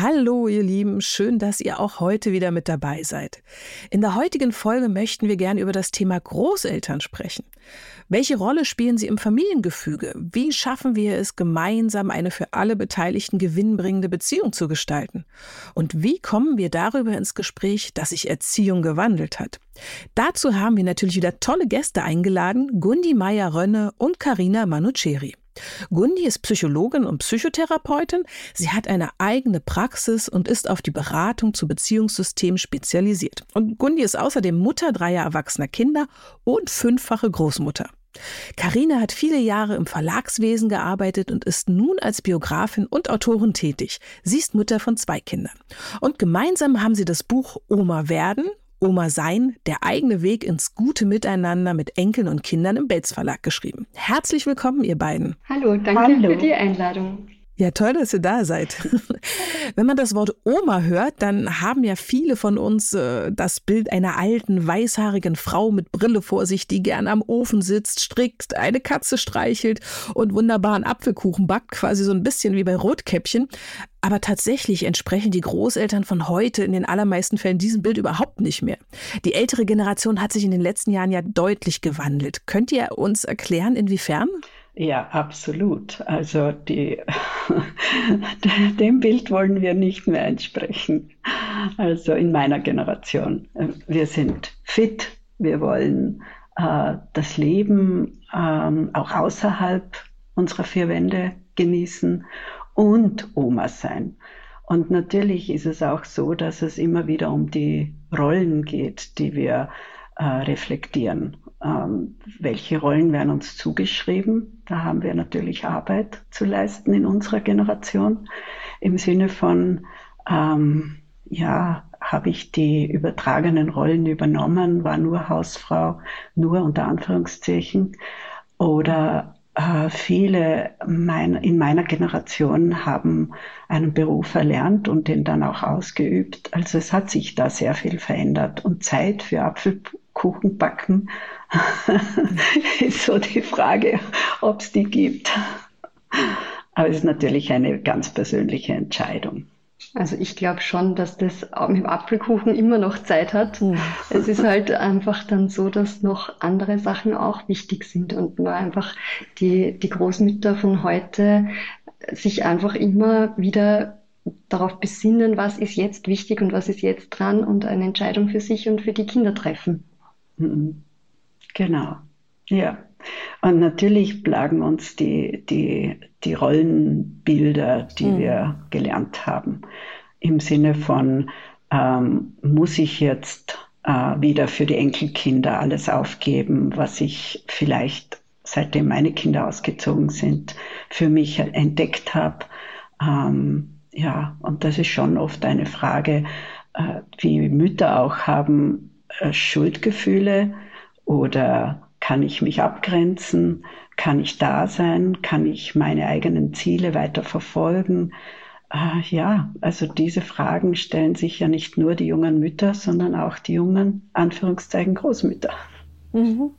Hallo ihr Lieben, schön, dass ihr auch heute wieder mit dabei seid. In der heutigen Folge möchten wir gerne über das Thema Großeltern sprechen. Welche Rolle spielen sie im Familiengefüge? Wie schaffen wir es, gemeinsam eine für alle Beteiligten gewinnbringende Beziehung zu gestalten? Und wie kommen wir darüber ins Gespräch, dass sich Erziehung gewandelt hat? Dazu haben wir natürlich wieder tolle Gäste eingeladen, Gundi Meyer-Rönne und Karina Manuceri. Gundi ist Psychologin und Psychotherapeutin. Sie hat eine eigene Praxis und ist auf die Beratung zu Beziehungssystemen spezialisiert. Und Gundi ist außerdem Mutter dreier erwachsener Kinder und fünffache Großmutter. Karina hat viele Jahre im Verlagswesen gearbeitet und ist nun als Biografin und Autorin tätig. Sie ist Mutter von zwei Kindern. Und gemeinsam haben sie das Buch Oma werden Oma Sein, der eigene Weg ins gute Miteinander mit Enkeln und Kindern im Belz Verlag geschrieben. Herzlich willkommen, ihr beiden. Hallo, danke Hallo. für die Einladung. Ja, toll, dass ihr da seid. Wenn man das Wort Oma hört, dann haben ja viele von uns äh, das Bild einer alten, weißhaarigen Frau mit Brille vor sich, die gern am Ofen sitzt, strickt, eine Katze streichelt und wunderbaren Apfelkuchen backt, quasi so ein bisschen wie bei Rotkäppchen. Aber tatsächlich entsprechen die Großeltern von heute in den allermeisten Fällen diesem Bild überhaupt nicht mehr. Die ältere Generation hat sich in den letzten Jahren ja deutlich gewandelt. Könnt ihr uns erklären, inwiefern? Ja, absolut. Also die, dem Bild wollen wir nicht mehr entsprechen. Also in meiner Generation. Wir sind fit, wir wollen äh, das Leben ähm, auch außerhalb unserer vier Wände genießen und Oma sein. Und natürlich ist es auch so, dass es immer wieder um die Rollen geht, die wir äh, reflektieren ähm, welche Rollen werden uns zugeschrieben. Da haben wir natürlich Arbeit zu leisten in unserer Generation im Sinne von, ähm, ja, habe ich die übertragenen Rollen übernommen, war nur Hausfrau, nur unter Anführungszeichen, oder äh, viele mein, in meiner Generation haben einen Beruf erlernt und den dann auch ausgeübt. Also es hat sich da sehr viel verändert und Zeit für Apfelkuchen backen ist so die Frage, ob es die gibt. Aber es ist natürlich eine ganz persönliche Entscheidung. Also ich glaube schon, dass das mit dem Apfelkuchen immer noch Zeit hat. Mhm. Es ist halt einfach dann so, dass noch andere Sachen auch wichtig sind und nur einfach die, die Großmütter von heute sich einfach immer wieder darauf besinnen, was ist jetzt wichtig und was ist jetzt dran und eine Entscheidung für sich und für die Kinder treffen. Mhm. Genau, ja. Und natürlich plagen uns die, die, die Rollenbilder, die mhm. wir gelernt haben. Im Sinne von, ähm, muss ich jetzt äh, wieder für die Enkelkinder alles aufgeben, was ich vielleicht seitdem meine Kinder ausgezogen sind, für mich entdeckt habe. Ähm, ja, und das ist schon oft eine Frage, äh, wie Mütter auch haben, äh, Schuldgefühle oder kann ich mich abgrenzen? Kann ich da sein? Kann ich meine eigenen Ziele weiter verfolgen? Äh, ja, also diese Fragen stellen sich ja nicht nur die jungen Mütter, sondern auch die jungen, Anführungszeichen, Großmütter. Mhm.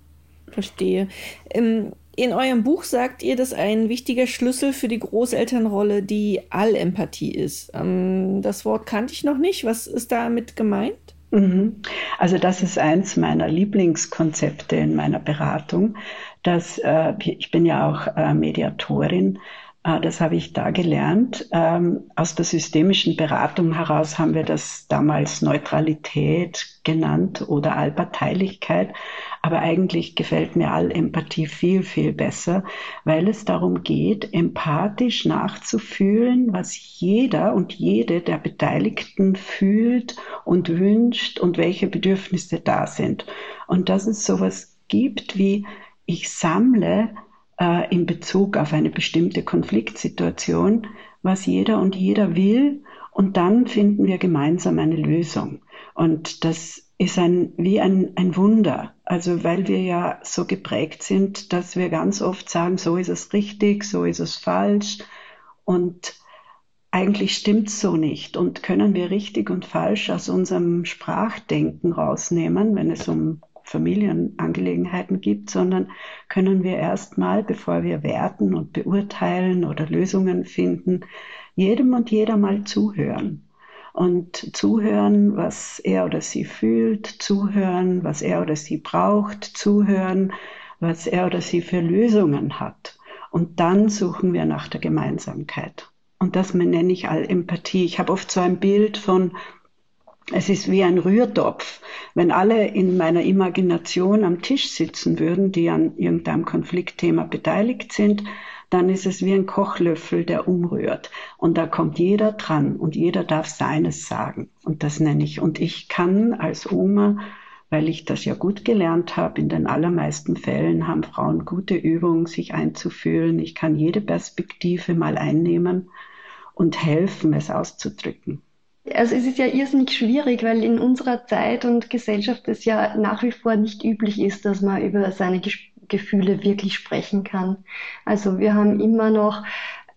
Verstehe. Ähm, in eurem Buch sagt ihr, dass ein wichtiger Schlüssel für die Großelternrolle die Allempathie ist. Ähm, das Wort kannte ich noch nicht. Was ist damit gemeint? Mhm. Also das ist eins meiner Lieblingskonzepte in meiner Beratung. Dass, äh, ich bin ja auch äh, Mediatorin. Äh, das habe ich da gelernt. Ähm, aus der systemischen Beratung heraus haben wir das damals Neutralität genannt oder Allparteilichkeit. Aber eigentlich gefällt mir Allempathie viel, viel besser, weil es darum geht, empathisch nachzufühlen, was jeder und jede der Beteiligten fühlt und wünscht und welche Bedürfnisse da sind. Und dass es sowas gibt wie, ich sammle äh, in Bezug auf eine bestimmte Konfliktsituation, was jeder und jeder will, und dann finden wir gemeinsam eine Lösung. Und das ist ein, wie ein, ein Wunder. Also weil wir ja so geprägt sind, dass wir ganz oft sagen, so ist es richtig, so ist es falsch. Und eigentlich stimmt es so nicht. Und können wir richtig und falsch aus unserem Sprachdenken rausnehmen, wenn es um Familienangelegenheiten gibt, sondern können wir erstmal, bevor wir werten und beurteilen oder Lösungen finden, jedem und jeder mal zuhören und zuhören, was er oder sie fühlt, zuhören, was er oder sie braucht, zuhören, was er oder sie für Lösungen hat. Und dann suchen wir nach der Gemeinsamkeit. Und das nenne ich All-Empathie. Ich habe oft so ein Bild von, es ist wie ein Rührtopf. Wenn alle in meiner Imagination am Tisch sitzen würden, die an irgendeinem Konfliktthema beteiligt sind, dann ist es wie ein Kochlöffel, der umrührt. Und da kommt jeder dran und jeder darf seines sagen. Und das nenne ich. Und ich kann als Oma, weil ich das ja gut gelernt habe, in den allermeisten Fällen haben Frauen gute Übungen, sich einzufühlen. Ich kann jede Perspektive mal einnehmen und helfen, es auszudrücken. Also es ist ja irrsinnig schwierig, weil in unserer Zeit und Gesellschaft es ja nach wie vor nicht üblich ist, dass man über seine Gefühle wirklich sprechen kann. Also wir haben immer noch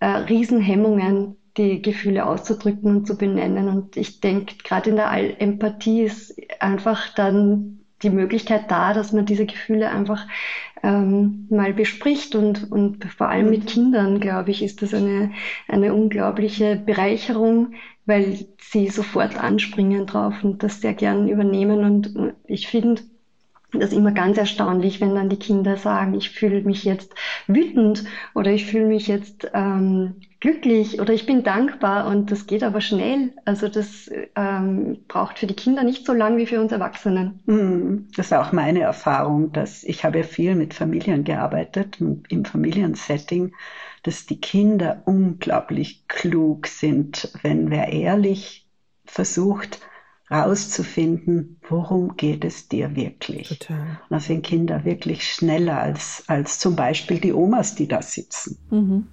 äh, Riesenhemmungen, die Gefühle auszudrücken und zu benennen. Und ich denke, gerade in der Empathie ist einfach dann die Möglichkeit da, dass man diese Gefühle einfach ähm, mal bespricht und, und vor allem mit Kindern, glaube ich, ist das eine, eine unglaubliche Bereicherung, weil sie sofort anspringen drauf und das sehr gern übernehmen. Und ich finde, das ist immer ganz erstaunlich, wenn dann die Kinder sagen, ich fühle mich jetzt wütend oder ich fühle mich jetzt ähm, glücklich oder ich bin dankbar und das geht aber schnell. Also das ähm, braucht für die Kinder nicht so lang wie für uns Erwachsenen. Hm, das ist auch meine Erfahrung, dass ich habe ja viel mit Familien gearbeitet, im Familiensetting, dass die Kinder unglaublich klug sind, wenn wer ehrlich versucht, rauszufinden, worum geht es dir wirklich. Total. Da sind Kinder wirklich schneller als, als zum Beispiel die Omas, die da sitzen. Mhm.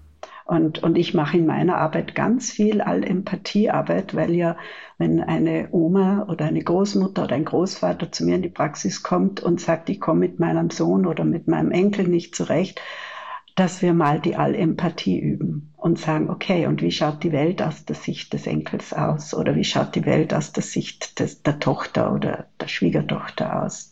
Und, und ich mache in meiner Arbeit ganz viel All-Empathie-Arbeit, weil ja, wenn eine Oma oder eine Großmutter oder ein Großvater zu mir in die Praxis kommt und sagt, ich komme mit meinem Sohn oder mit meinem Enkel nicht zurecht, dass wir mal die All-Empathie üben und sagen, okay, und wie schaut die Welt aus der Sicht des Enkels aus? Oder wie schaut die Welt aus der Sicht des, der Tochter oder der Schwiegertochter aus?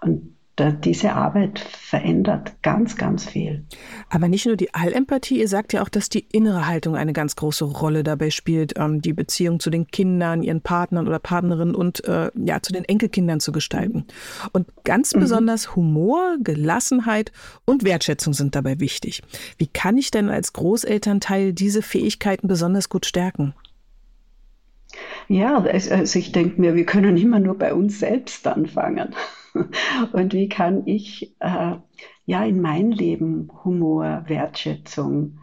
Und diese Arbeit verändert ganz, ganz viel. Aber nicht nur die Allempathie, ihr sagt ja auch, dass die innere Haltung eine ganz große Rolle dabei spielt, ähm, die Beziehung zu den Kindern, ihren Partnern oder Partnerinnen und äh, ja, zu den Enkelkindern zu gestalten. Und ganz mhm. besonders Humor, Gelassenheit und Wertschätzung sind dabei wichtig. Wie kann ich denn als Großelternteil diese Fähigkeiten besonders gut stärken? Ja, also ich denke mir, wir können immer nur bei uns selbst anfangen. Und wie kann ich äh, ja in mein Leben Humor, Wertschätzung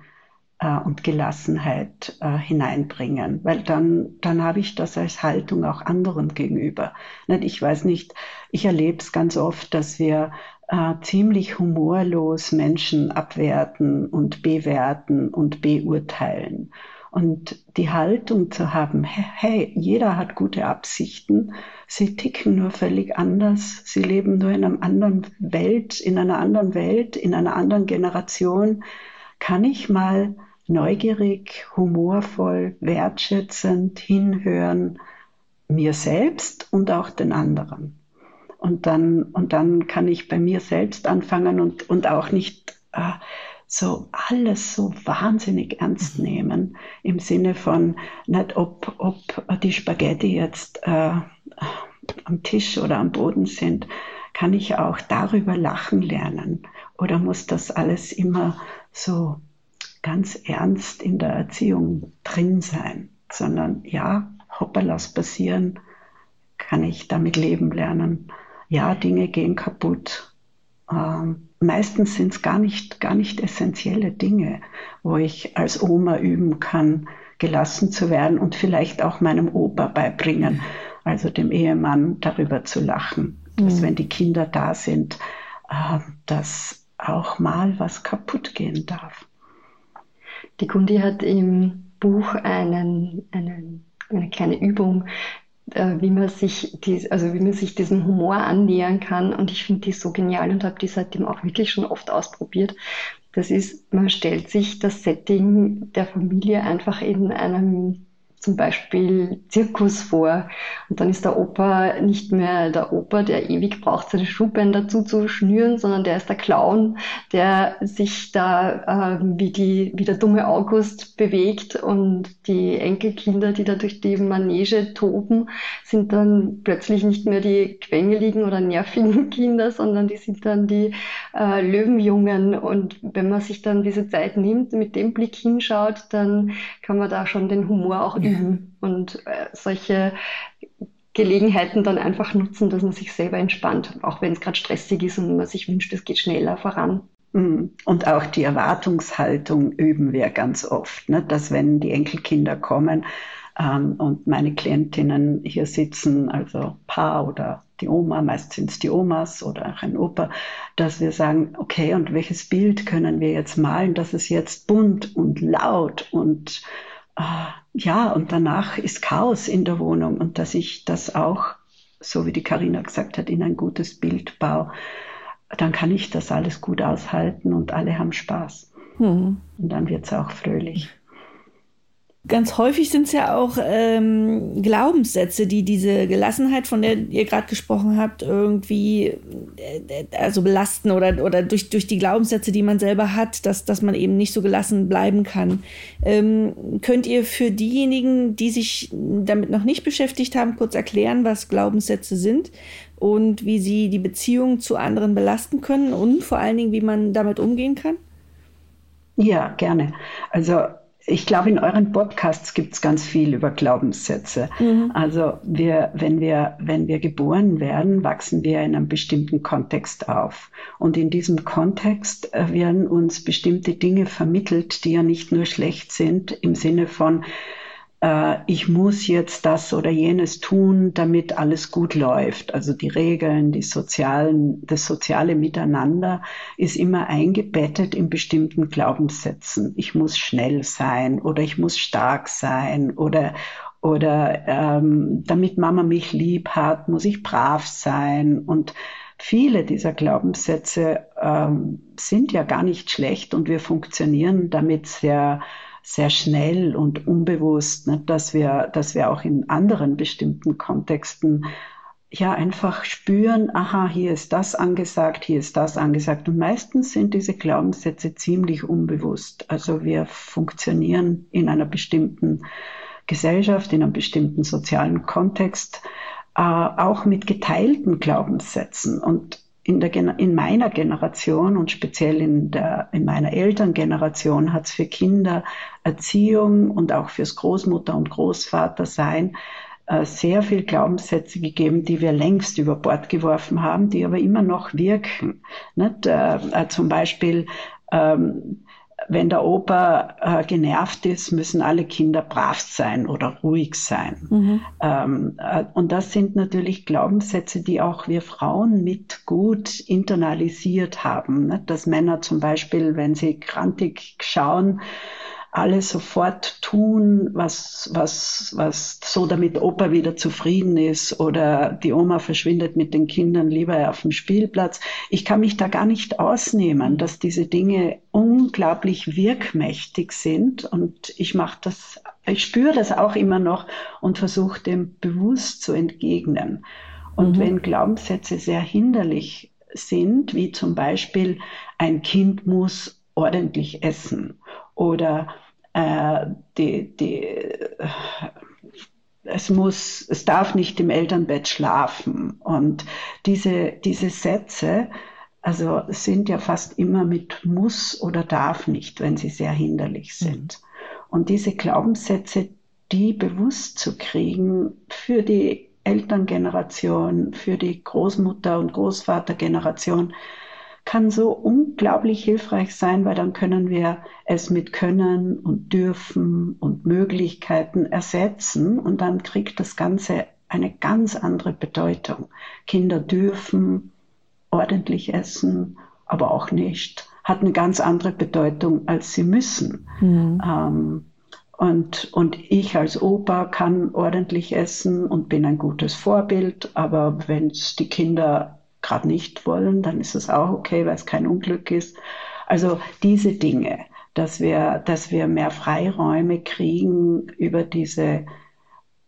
äh, und Gelassenheit äh, hineinbringen? Weil dann, dann habe ich das als Haltung auch anderen gegenüber. Ich weiß nicht, ich erlebe es ganz oft, dass wir äh, ziemlich humorlos Menschen abwerten und bewerten und beurteilen. Und die Haltung zu haben, hey, jeder hat gute Absichten, sie ticken nur völlig anders, sie leben nur in einer anderen Welt, in einer anderen Welt, in einer anderen Generation, kann ich mal neugierig, humorvoll, wertschätzend hinhören, mir selbst und auch den anderen. Und dann, und dann kann ich bei mir selbst anfangen und, und auch nicht äh, so alles so wahnsinnig ernst mhm. nehmen, im Sinne von nicht, ob, ob die Spaghetti jetzt äh, am Tisch oder am Boden sind, kann ich auch darüber lachen lernen? Oder muss das alles immer so ganz ernst in der Erziehung drin sein? Sondern ja, hoppalas passieren, kann ich damit leben lernen. Ja, Dinge gehen kaputt. Ähm, meistens sind es gar nicht, gar nicht essentielle Dinge, wo ich als Oma üben kann, gelassen zu werden und vielleicht auch meinem Opa beibringen, also dem Ehemann darüber zu lachen, mhm. dass wenn die Kinder da sind, äh, dass auch mal was kaputt gehen darf. Die Gundi hat im Buch einen, einen, eine kleine Übung äh, wie man sich die, also wie man sich diesem Humor annähern kann. Und ich finde die so genial und habe die seitdem auch wirklich schon oft ausprobiert. Das ist, man stellt sich das Setting der Familie einfach in einem zum Beispiel Zirkus vor. Und dann ist der Opa nicht mehr der Opa, der ewig braucht, seine Schuhbänder zuzuschnüren, sondern der ist der Clown, der sich da äh, wie, die, wie der dumme August bewegt. Und die Enkelkinder, die da durch die Manege toben, sind dann plötzlich nicht mehr die quengeligen oder nervigen Kinder, sondern die sind dann die äh, Löwenjungen. Und wenn man sich dann diese Zeit nimmt, mit dem Blick hinschaut, dann kann man da schon den Humor auch üben und äh, solche Gelegenheiten dann einfach nutzen, dass man sich selber entspannt, auch wenn es gerade stressig ist und man sich wünscht, es geht schneller voran. Mm. Und auch die Erwartungshaltung üben wir ganz oft, ne? dass wenn die Enkelkinder kommen ähm, und meine Klientinnen hier sitzen, also Paar oder die Oma, meist sind es die Omas oder auch ein Opa, dass wir sagen, okay, und welches Bild können wir jetzt malen, dass es jetzt bunt und laut und äh, ja, und danach ist Chaos in der Wohnung und dass ich das auch, so wie die Karina gesagt hat, in ein gutes Bild baue, dann kann ich das alles gut aushalten und alle haben Spaß. Mhm. Und dann wird es auch fröhlich. Ganz häufig sind es ja auch ähm, Glaubenssätze, die diese Gelassenheit, von der ihr gerade gesprochen habt, irgendwie äh, also belasten oder, oder durch, durch die Glaubenssätze, die man selber hat, dass, dass man eben nicht so gelassen bleiben kann. Ähm, könnt ihr für diejenigen, die sich damit noch nicht beschäftigt haben, kurz erklären, was Glaubenssätze sind und wie sie die Beziehung zu anderen belasten können und vor allen Dingen, wie man damit umgehen kann? Ja, gerne. Also ich glaube, in euren Podcasts gibt es ganz viel über Glaubenssätze. Mhm. Also wir, wenn wir, wenn wir geboren werden, wachsen wir in einem bestimmten Kontext auf. Und in diesem Kontext äh, werden uns bestimmte Dinge vermittelt, die ja nicht nur schlecht sind im Sinne von, äh, ich muss jetzt das oder jenes tun, damit alles gut läuft. Also die Regeln, die sozialen, das soziale Miteinander ist immer eingebettet in bestimmten Glaubenssätzen. Ich muss schnell sein oder ich muss stark sein oder oder ähm, damit Mama mich lieb hat, muss ich brav sein und viele dieser Glaubenssätze ähm, sind ja gar nicht schlecht und wir funktionieren damit sehr sehr schnell und unbewusst, ne, dass wir, dass wir auch in anderen bestimmten Kontexten ja einfach spüren, aha, hier ist das angesagt, hier ist das angesagt. Und meistens sind diese Glaubenssätze ziemlich unbewusst. Also wir funktionieren in einer bestimmten Gesellschaft, in einem bestimmten sozialen Kontext, äh, auch mit geteilten Glaubenssätzen. Und in, der, in meiner Generation und speziell in, der, in meiner Elterngeneration hat es für Kinder Erziehung und auch fürs Großmutter- und Großvatersein äh, sehr viel Glaubenssätze gegeben, die wir längst über Bord geworfen haben, die aber immer noch wirken. Nicht? Äh, äh, zum Beispiel ähm, wenn der Opa äh, genervt ist, müssen alle Kinder brav sein oder ruhig sein. Mhm. Ähm, äh, und das sind natürlich Glaubenssätze, die auch wir Frauen mit gut internalisiert haben. Ne? Dass Männer zum Beispiel, wenn sie krantig schauen, alle sofort tun, was, was, was so damit Opa wieder zufrieden ist oder die Oma verschwindet mit den Kindern lieber auf dem Spielplatz. Ich kann mich da gar nicht ausnehmen, dass diese Dinge unglaublich wirkmächtig sind und ich mache das, ich spüre das auch immer noch und versuche dem bewusst zu entgegnen. Und mhm. wenn Glaubenssätze sehr hinderlich sind, wie zum Beispiel ein Kind muss ordentlich essen oder äh, die, die, es muss, es darf nicht im Elternbett schlafen. Und diese, diese Sätze, also sind ja fast immer mit muss oder darf nicht, wenn sie sehr hinderlich mhm. sind. Mhm. Und diese Glaubenssätze, die bewusst zu kriegen für die Elterngeneration, für die Großmutter- und Großvatergeneration, kann so unglaublich hilfreich sein, weil dann können wir es mit Können und Dürfen und Möglichkeiten ersetzen und dann kriegt das Ganze eine ganz andere Bedeutung. Kinder dürfen ordentlich essen, aber auch nicht. Hat eine ganz andere Bedeutung, als sie müssen. Mhm. Ähm, Und, und ich als Opa kann ordentlich essen und bin ein gutes Vorbild, aber wenn es die Kinder gerade nicht wollen, dann ist es auch okay, weil es kein Unglück ist. Also diese Dinge, dass wir, dass wir mehr Freiräume kriegen über diese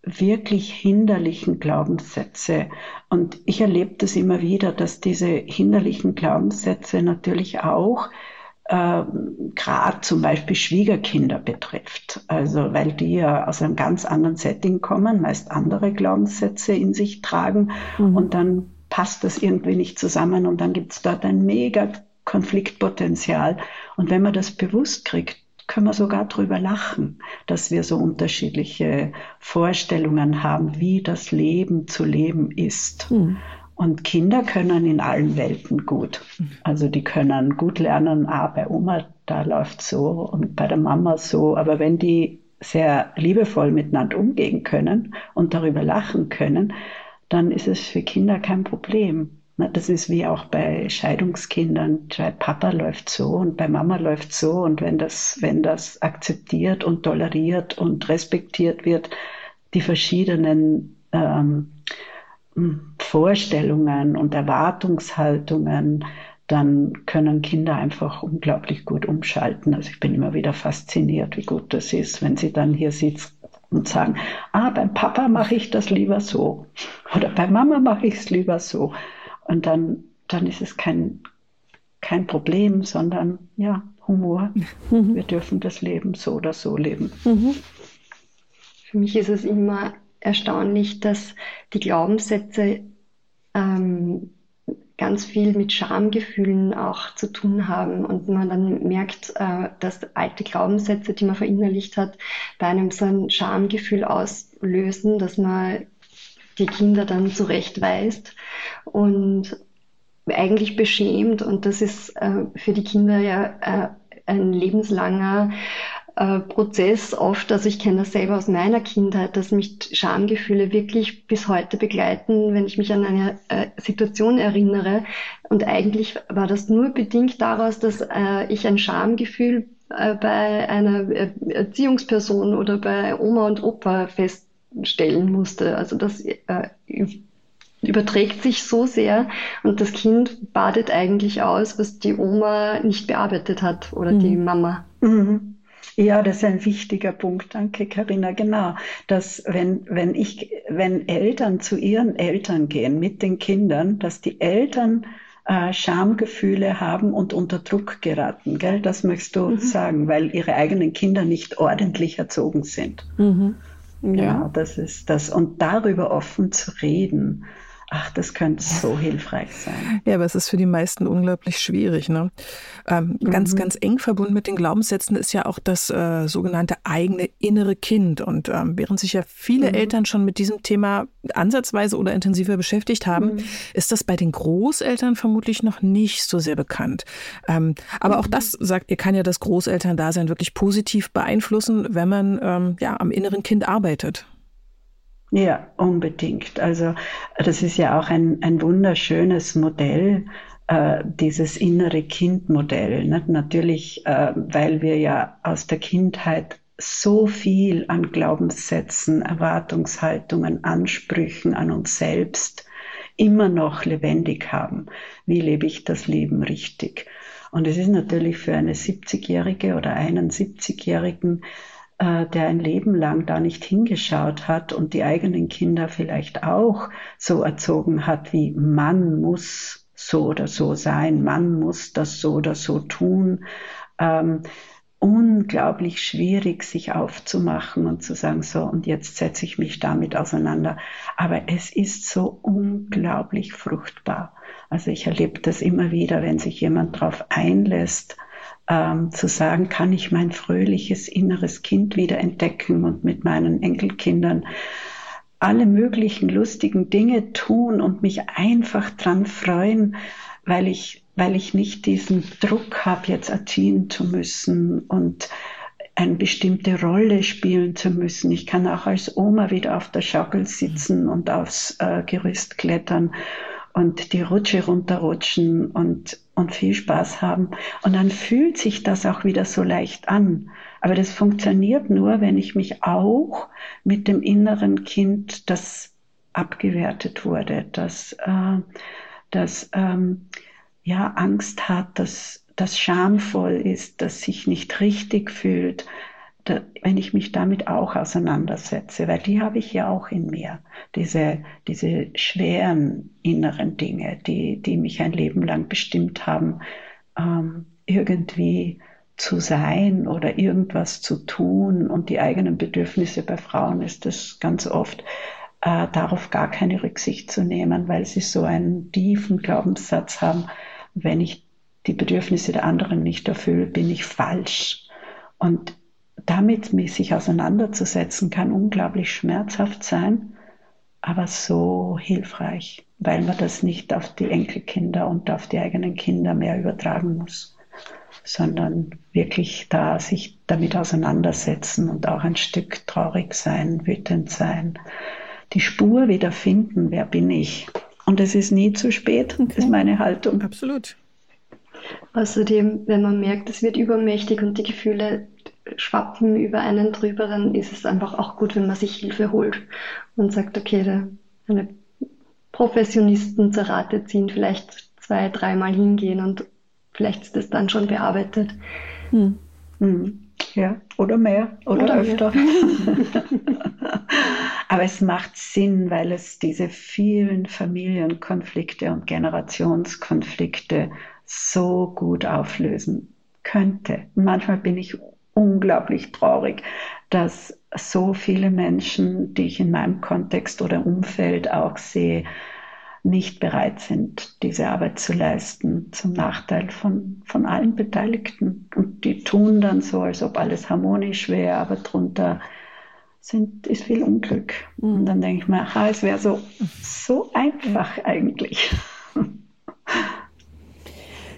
wirklich hinderlichen Glaubenssätze. Und ich erlebe das immer wieder, dass diese hinderlichen Glaubenssätze natürlich auch äh, gerade zum Beispiel Schwiegerkinder betrifft. Also weil die ja aus einem ganz anderen Setting kommen, meist andere Glaubenssätze in sich tragen mhm. und dann passt das irgendwie nicht zusammen und dann gibt es dort ein mega Konfliktpotenzial. Und wenn man das bewusst kriegt, können wir sogar drüber lachen, dass wir so unterschiedliche Vorstellungen haben, wie das Leben zu leben ist. Mhm. Und Kinder können in allen Welten gut. Also die können gut lernen, ah, bei Oma, da läuft so und bei der Mama so. Aber wenn die sehr liebevoll miteinander umgehen können und darüber lachen können, dann ist es für Kinder kein Problem. Das ist wie auch bei Scheidungskindern. Bei Papa läuft so und bei Mama läuft so. Und wenn das, wenn das akzeptiert und toleriert und respektiert wird, die verschiedenen ähm, Vorstellungen und Erwartungshaltungen, dann können Kinder einfach unglaublich gut umschalten. Also ich bin immer wieder fasziniert, wie gut das ist, wenn sie dann hier sitzen und sagen, ah, beim Papa mache ich das lieber so oder bei Mama mache ich es lieber so. Und dann, dann ist es kein, kein Problem, sondern ja, Humor. Mhm. Wir dürfen das Leben so oder so leben. Mhm. Für mich ist es immer erstaunlich, dass die Glaubenssätze ähm, ganz viel mit Schamgefühlen auch zu tun haben und man dann merkt, äh, dass alte Glaubenssätze, die man verinnerlicht hat, bei einem so ein Schamgefühl auslösen, dass man die Kinder dann zurechtweist und eigentlich beschämt. Und das ist äh, für die Kinder ja äh, ein lebenslanger äh, Prozess oft, also ich kenne das selber aus meiner Kindheit, dass mich Schamgefühle wirklich bis heute begleiten, wenn ich mich an eine äh, Situation erinnere. Und eigentlich war das nur bedingt daraus, dass äh, ich ein Schamgefühl bei einer Erziehungsperson oder bei Oma und Opa feststellen musste. Also das überträgt sich so sehr und das Kind badet eigentlich aus, was die Oma nicht bearbeitet hat oder mhm. die Mama. Mhm. Ja, das ist ein wichtiger Punkt. Danke, Karina. Genau, dass wenn, wenn ich, wenn Eltern zu ihren Eltern gehen mit den Kindern, dass die Eltern äh, Schamgefühle haben und unter Druck geraten, gell? Das möchtest du mhm. sagen, weil ihre eigenen Kinder nicht ordentlich erzogen sind. Mhm. Ja. ja, das ist das. Und darüber offen zu reden, Ach, das könnte so hilfreich sein. Ja, aber es ist für die meisten unglaublich schwierig. Ne? Ähm, mhm. Ganz, ganz eng verbunden mit den Glaubenssätzen ist ja auch das äh, sogenannte eigene innere Kind. Und ähm, während sich ja viele mhm. Eltern schon mit diesem Thema ansatzweise oder intensiver beschäftigt haben, mhm. ist das bei den Großeltern vermutlich noch nicht so sehr bekannt. Ähm, aber auch das, sagt ihr, kann ja das Großelterndasein wirklich positiv beeinflussen, wenn man ähm, ja, am inneren Kind arbeitet. Ja, unbedingt. Also das ist ja auch ein, ein wunderschönes Modell, äh, dieses innere Kind-Modell. Natürlich, äh, weil wir ja aus der Kindheit so viel an Glaubenssätzen, Erwartungshaltungen, Ansprüchen an uns selbst immer noch lebendig haben. Wie lebe ich das Leben richtig? Und es ist natürlich für eine 70-Jährige oder einen 70-Jährigen äh, der ein Leben lang da nicht hingeschaut hat und die eigenen Kinder vielleicht auch so erzogen hat, wie man muss so oder so sein, man muss das so oder so tun. Ähm, unglaublich schwierig, sich aufzumachen und zu sagen, so, und jetzt setze ich mich damit auseinander. Aber es ist so unglaublich fruchtbar. Also ich erlebe das immer wieder, wenn sich jemand darauf einlässt, ähm, zu sagen, kann ich mein fröhliches inneres Kind wieder entdecken und mit meinen Enkelkindern alle möglichen lustigen Dinge tun und mich einfach dran freuen, weil ich, weil ich nicht diesen Druck habe, jetzt erziehen zu müssen und eine bestimmte Rolle spielen zu müssen. Ich kann auch als Oma wieder auf der Schaukel sitzen und aufs äh, Gerüst klettern und die Rutsche runterrutschen und, und viel Spaß haben. Und dann fühlt sich das auch wieder so leicht an. Aber das funktioniert nur, wenn ich mich auch mit dem inneren Kind, das abgewertet wurde, das, äh, das ähm, ja Angst hat, dass das schamvoll ist, das sich nicht richtig fühlt, wenn ich mich damit auch auseinandersetze, weil die habe ich ja auch in mir, diese, diese schweren inneren Dinge, die, die mich ein Leben lang bestimmt haben, ähm, irgendwie zu sein oder irgendwas zu tun und die eigenen Bedürfnisse bei Frauen ist das ganz oft, äh, darauf gar keine Rücksicht zu nehmen, weil sie so einen tiefen Glaubenssatz haben, wenn ich die Bedürfnisse der anderen nicht erfülle, bin ich falsch. Und damit sich auseinanderzusetzen, kann unglaublich schmerzhaft sein, aber so hilfreich, weil man das nicht auf die Enkelkinder und auf die eigenen Kinder mehr übertragen muss, sondern wirklich da sich damit auseinandersetzen und auch ein Stück traurig sein, wütend sein, die Spur wieder finden, wer bin ich. Und es ist nie zu spät, okay. ist meine Haltung. Absolut. Außerdem, wenn man merkt, es wird übermächtig und die Gefühle schwappen über einen drüber, dann ist es einfach auch gut, wenn man sich Hilfe holt und sagt, okay, da eine Professionisten zur Rate ziehen, vielleicht zwei, dreimal hingehen und vielleicht ist das dann schon bearbeitet. Hm. Hm. Ja, oder mehr oder, oder öfter. Mehr. Aber es macht Sinn, weil es diese vielen Familienkonflikte und Generationskonflikte so gut auflösen könnte. Und manchmal bin ich unglaublich traurig, dass so viele Menschen, die ich in meinem Kontext oder Umfeld auch sehe, nicht bereit sind, diese Arbeit zu leisten, zum Nachteil von, von allen Beteiligten. Und die tun dann so, als ob alles harmonisch wäre, aber drunter sind, ist viel Unglück. Mhm. Und dann denke ich mir, aha, es wäre so, so einfach eigentlich.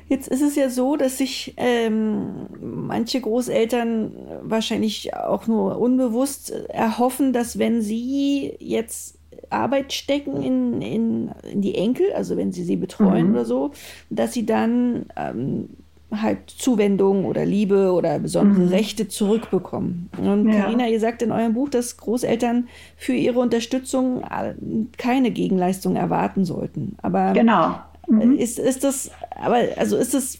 Jetzt ist es ja so, dass sich ähm, manche Großeltern wahrscheinlich auch nur unbewusst erhoffen, dass wenn sie jetzt Arbeit stecken in, in, in die Enkel, also wenn sie sie betreuen mhm. oder so, dass sie dann ähm, halt Zuwendung oder Liebe oder besondere mhm. Rechte zurückbekommen. Und Karina, ja. ihr sagt in eurem Buch, dass Großeltern für ihre Unterstützung keine Gegenleistung erwarten sollten. Aber genau. Mhm. Ist, ist das, aber also ist das,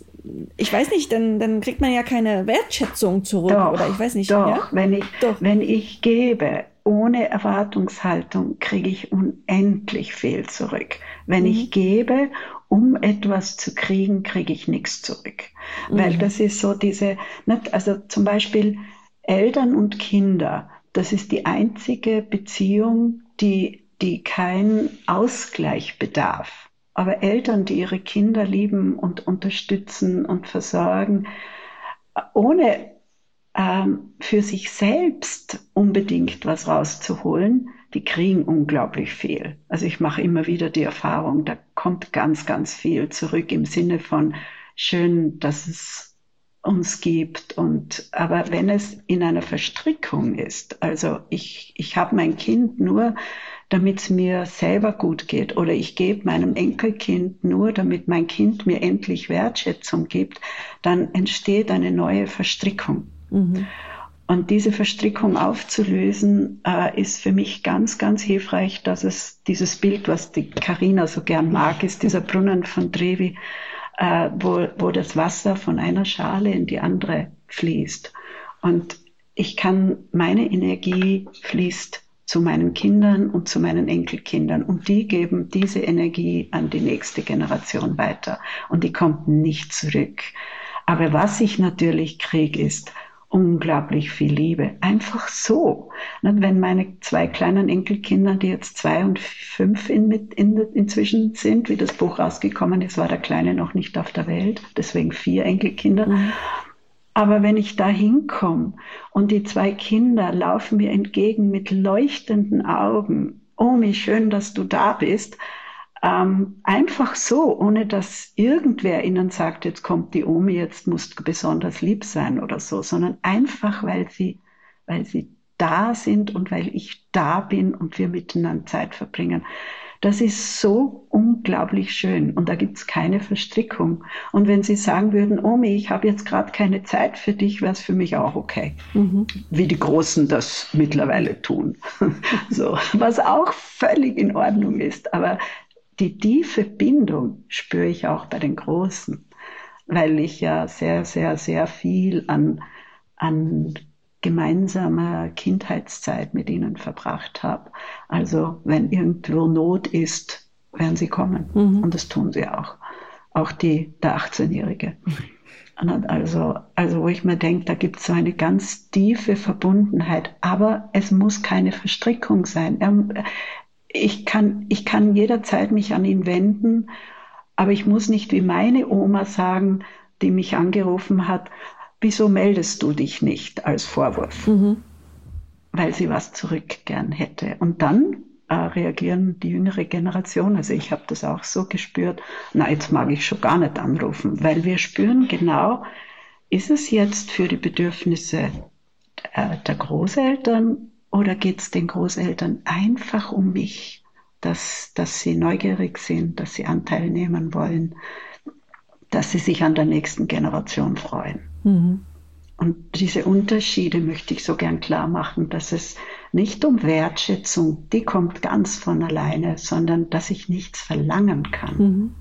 ich weiß nicht, dann, dann kriegt man ja keine Wertschätzung zurück doch, oder ich weiß nicht. Doch, ja? wenn ich, doch. wenn ich gebe, ohne Erwartungshaltung kriege ich unendlich viel zurück. Wenn mhm. ich gebe, um etwas zu kriegen, kriege ich nichts zurück. Mhm. Weil das ist so diese, also zum Beispiel Eltern und Kinder, das ist die einzige Beziehung, die, die keinen Ausgleich bedarf. Aber Eltern, die ihre Kinder lieben und unterstützen und versorgen, ohne ähm, für sich selbst unbedingt was rauszuholen, die kriegen unglaublich viel. Also ich mache immer wieder die Erfahrung, da kommt ganz, ganz viel zurück im Sinne von schön, dass es uns gibt und aber wenn es in einer Verstrickung ist, also ich ich habe mein Kind nur damit es mir selber gut geht. Oder ich gebe meinem Enkelkind nur, damit mein Kind mir endlich Wertschätzung gibt, dann entsteht eine neue Verstrickung. Mhm. Und diese Verstrickung aufzulösen, äh, ist für mich ganz, ganz hilfreich, dass es dieses Bild, was die Karina so gern mag, ist dieser Brunnen von Trevi, äh, wo, wo das Wasser von einer Schale in die andere fließt. Und ich kann, meine Energie fließt zu meinen Kindern und zu meinen Enkelkindern. Und die geben diese Energie an die nächste Generation weiter. Und die kommt nicht zurück. Aber was ich natürlich kriege, ist unglaublich viel Liebe. Einfach so. Wenn meine zwei kleinen Enkelkinder, die jetzt zwei und fünf in, in, inzwischen sind, wie das Buch rausgekommen ist, war der Kleine noch nicht auf der Welt, deswegen vier Enkelkinder. Mhm. Aber wenn ich da hinkomme und die zwei Kinder laufen mir entgegen mit leuchtenden Augen, oh, wie schön, dass du da bist, ähm, einfach so, ohne dass irgendwer ihnen sagt, jetzt kommt die Omi, jetzt musst du besonders lieb sein oder so, sondern einfach, weil sie, weil sie da sind und weil ich da bin und wir miteinander Zeit verbringen. Das ist so unglaublich schön und da gibt es keine Verstrickung. Und wenn Sie sagen würden, Omi, ich habe jetzt gerade keine Zeit für dich, wäre es für mich auch okay. Mhm. Wie die Großen das mittlerweile tun. so, was auch völlig in Ordnung ist. Aber die tiefe Bindung spüre ich auch bei den Großen, weil ich ja sehr, sehr, sehr viel an, an gemeinsamer Kindheitszeit mit ihnen verbracht habe. Also wenn irgendwo Not ist, werden sie kommen. Mhm. Und das tun sie auch. Auch die, der 18-Jährige. Also, also wo ich mir denke, da gibt es so eine ganz tiefe Verbundenheit, aber es muss keine Verstrickung sein. Ich kann, ich kann jederzeit mich an ihn wenden, aber ich muss nicht wie meine Oma sagen, die mich angerufen hat, wieso meldest du dich nicht als Vorwurf? Mhm. Weil sie was zurück gern hätte. Und dann äh, reagieren die jüngere Generation, also ich habe das auch so gespürt, na, jetzt mag ich schon gar nicht anrufen, weil wir spüren genau, ist es jetzt für die Bedürfnisse der, der Großeltern oder geht es den Großeltern einfach um mich, dass, dass sie neugierig sind, dass sie Anteil nehmen wollen, dass sie sich an der nächsten Generation freuen. Mhm. Und diese Unterschiede möchte ich so gern klar machen, dass es nicht um Wertschätzung, die kommt ganz von alleine, sondern dass ich nichts verlangen kann. Mhm.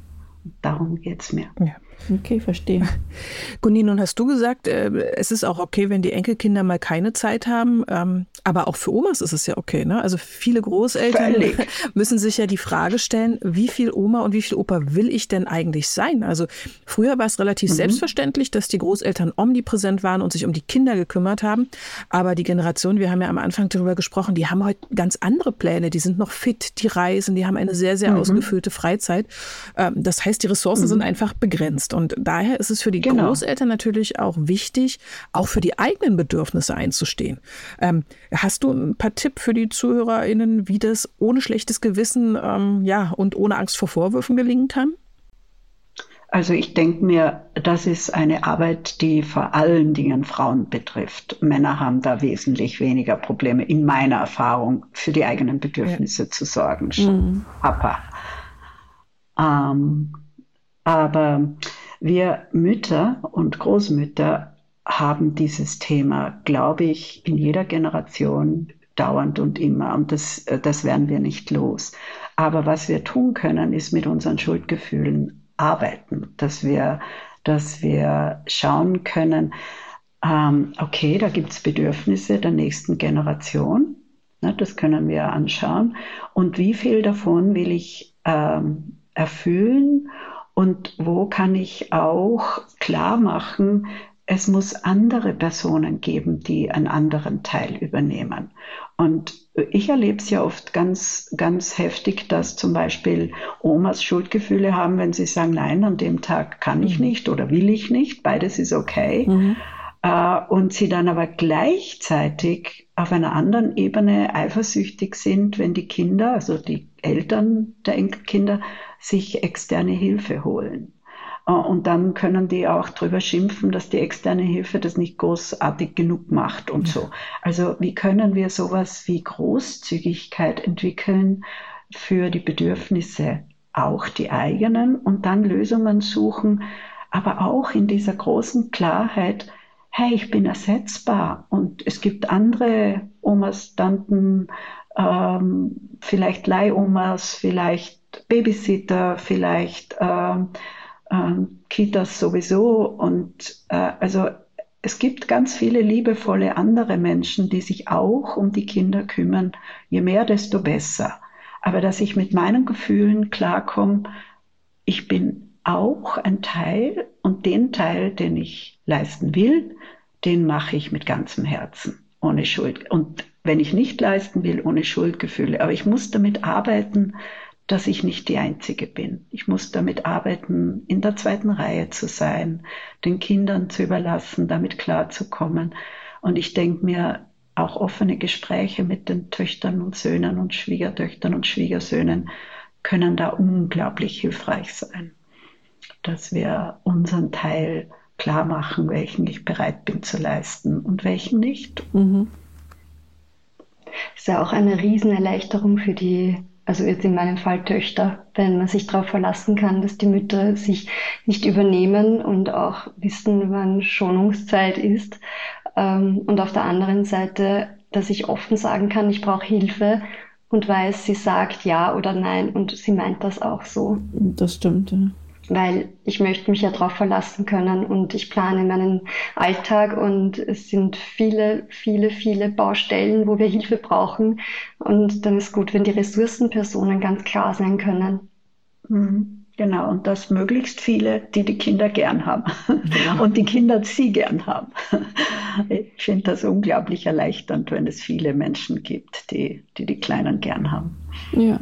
Darum geht es mir. Ja. Okay, verstehe. Guni, nun hast du gesagt, äh, es ist auch okay, wenn die Enkelkinder mal keine Zeit haben. Ähm, aber auch für Omas ist es ja okay. Ne? Also viele Großeltern Völlig. müssen sich ja die Frage stellen, wie viel Oma und wie viel Opa will ich denn eigentlich sein? Also früher war es relativ mhm. selbstverständlich, dass die Großeltern omnipräsent waren und sich um die Kinder gekümmert haben. Aber die Generation, wir haben ja am Anfang darüber gesprochen, die haben heute ganz andere Pläne. Die sind noch fit, die reisen, die haben eine sehr, sehr mhm. ausgefüllte Freizeit. Ähm, das heißt, die Ressourcen mhm. sind einfach begrenzt. Und daher ist es für die genau. Großeltern natürlich auch wichtig, auch für die eigenen Bedürfnisse einzustehen. Ähm, hast du ein paar Tipps für die ZuhörerInnen, wie das ohne schlechtes Gewissen ähm, ja, und ohne Angst vor Vorwürfen gelingen kann? Also ich denke mir, das ist eine Arbeit, die vor allen Dingen Frauen betrifft. Männer haben da wesentlich weniger Probleme, in meiner Erfahrung, für die eigenen Bedürfnisse ja. zu sorgen. Mhm. Papa. Ähm, aber wir Mütter und Großmütter haben dieses Thema, glaube ich, in jeder Generation dauernd und immer. Und das, das werden wir nicht los. Aber was wir tun können, ist mit unseren Schuldgefühlen arbeiten, dass wir, dass wir schauen können, ähm, okay, da gibt es Bedürfnisse der nächsten Generation. Ne, das können wir anschauen. Und wie viel davon will ich ähm, erfüllen und wo kann ich auch klar machen, es muss andere Personen geben, die einen anderen Teil übernehmen. Und ich erlebe es ja oft ganz, ganz heftig, dass zum Beispiel Omas Schuldgefühle haben, wenn sie sagen, nein, an dem Tag kann ich mhm. nicht oder will ich nicht, beides ist okay. Mhm. Äh, und sie dann aber gleichzeitig auf einer anderen Ebene eifersüchtig sind, wenn die Kinder, also die Eltern der Enkelkinder, sich externe Hilfe holen. Äh, und dann können die auch drüber schimpfen, dass die externe Hilfe das nicht großartig genug macht und so. Also wie können wir sowas wie Großzügigkeit entwickeln für die Bedürfnisse, auch die eigenen und dann Lösungen suchen, aber auch in dieser großen Klarheit, hey, ich bin ersetzbar und es gibt andere Omas, Tanten, ähm, vielleicht Leihomas, vielleicht Babysitter, vielleicht ähm, ähm, Kitas sowieso. Und äh, also es gibt ganz viele liebevolle andere Menschen, die sich auch um die Kinder kümmern. Je mehr, desto besser. Aber dass ich mit meinen Gefühlen klarkomme, ich bin auch ein Teil und den Teil, den ich leisten will, den mache ich mit ganzem Herzen, ohne Schuld. Und wenn ich nicht leisten will, ohne Schuldgefühle. Aber ich muss damit arbeiten, dass ich nicht die Einzige bin. Ich muss damit arbeiten, in der zweiten Reihe zu sein, den Kindern zu überlassen, damit klarzukommen. Und ich denke mir, auch offene Gespräche mit den Töchtern und Söhnen und Schwiegertöchtern und Schwiegersöhnen können da unglaublich hilfreich sein, dass wir unseren Teil klar machen, welchen ich bereit bin zu leisten und welchen nicht. Mhm. Ist ja auch eine Riesenerleichterung für die also jetzt in meinem Fall Töchter, wenn man sich darauf verlassen kann, dass die Mütter sich nicht übernehmen und auch wissen, wann Schonungszeit ist. Ähm, und auf der anderen Seite, dass ich offen sagen kann, ich brauche Hilfe und weiß, sie sagt ja oder nein und sie meint das auch so. Das stimmt. Ja weil ich möchte mich ja darauf verlassen können und ich plane meinen Alltag und es sind viele, viele, viele Baustellen, wo wir Hilfe brauchen und dann ist gut, wenn die Ressourcenpersonen ganz klar sein können. Mhm. Genau, und das möglichst viele, die die Kinder gern haben ja. und die Kinder sie gern haben. Ich finde das unglaublich erleichternd, wenn es viele Menschen gibt, die die, die Kleinen gern haben. Ja.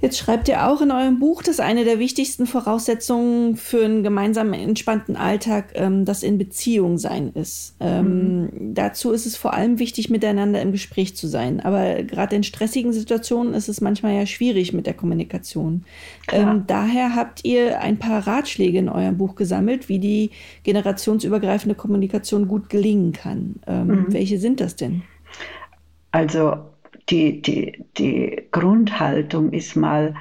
Jetzt schreibt ihr auch in eurem Buch, dass eine der wichtigsten Voraussetzungen für einen gemeinsamen entspannten Alltag ähm, das in Beziehung sein ist. Ähm, mhm. Dazu ist es vor allem wichtig, miteinander im Gespräch zu sein. Aber gerade in stressigen Situationen ist es manchmal ja schwierig mit der Kommunikation. Ähm, daher habt ihr ein paar Ratschläge in eurem Buch gesammelt, wie die generationsübergreifende Kommunikation gut gelingen kann. Ähm, mhm. Welche sind das denn? Also die, die, die Grundhaltung ist mal